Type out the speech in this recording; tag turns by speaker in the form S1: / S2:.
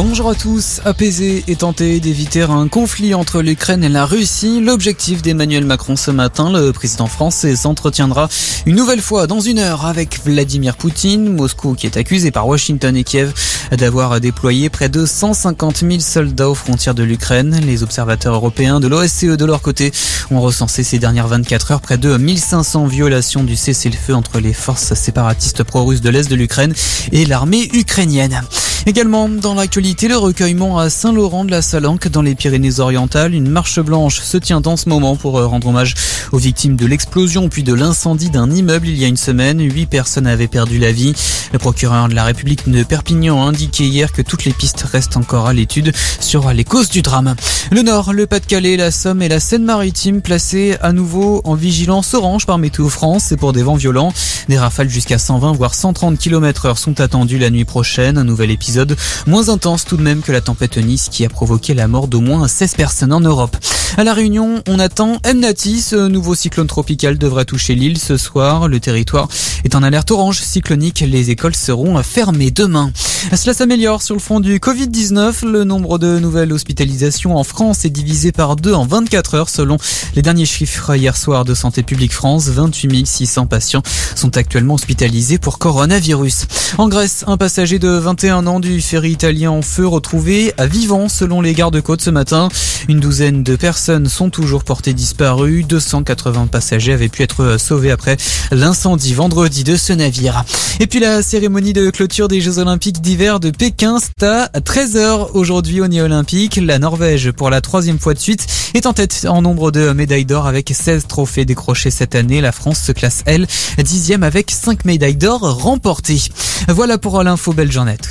S1: Bonjour à tous. Apaiser et tenter d'éviter un conflit entre l'Ukraine et la Russie. L'objectif d'Emmanuel Macron ce matin, le président français s'entretiendra une nouvelle fois dans une heure avec Vladimir Poutine. Moscou qui est accusé par Washington et Kiev d'avoir déployé près de 150 000 soldats aux frontières de l'Ukraine. Les observateurs européens de l'OSCE de leur côté ont recensé ces dernières 24 heures près de 1500 violations du cessez-le-feu entre les forces séparatistes pro-russes de l'Est de l'Ukraine et l'armée ukrainienne. Également dans l'actualité, le recueillement à Saint-Laurent de la Salanque dans les Pyrénées-Orientales. Une marche blanche se tient en ce moment pour euh, rendre hommage aux victimes de l'explosion puis de l'incendie d'un immeuble il y a une semaine. Huit personnes avaient perdu la vie. Le procureur de la République de Perpignan a indiqué hier que toutes les pistes restent encore à l'étude sur les causes du drame. Le Nord, le Pas-de-Calais, la Somme et la Seine-Maritime placés à nouveau en vigilance orange par Météo France. C'est pour des vents violents. Des rafales jusqu'à 120 voire 130 km heure sont attendues la nuit prochaine. Un nouvel épisode moins intense tout de même que la tempête Nice qui a provoqué la mort d'au moins 16 personnes en Europe. À la Réunion, on attend Mnati. Ce nouveau cyclone tropical devrait toucher l'île ce soir. Le territoire est en alerte orange cyclonique. Les écoles seront fermées demain. Cela s'améliore sur le front du Covid-19. Le nombre de nouvelles hospitalisations en France est divisé par deux en 24 heures selon les derniers chiffres hier soir de Santé publique France. 28 600 patients sont actuellement hospitalisés pour coronavirus. En Grèce, un passager de 21 ans du ferry italien en feu retrouvé à vivant selon les gardes-côtes ce matin. Une douzaine de personnes sont toujours portées disparues. 280 passagers avaient pu être sauvés après l'incendie vendredi de ce navire. Et puis la cérémonie de clôture des Jeux Olympiques d'hiver de Pékin, c'est à 13h aujourd'hui au Nid Olympique. La Norvège, pour la troisième fois de suite, est en tête en nombre de médailles d'or avec 16 trophées décrochés cette année. La France se classe, elle, dixième avec 5 médailles d'or remportées. Voilà pour l'info Belge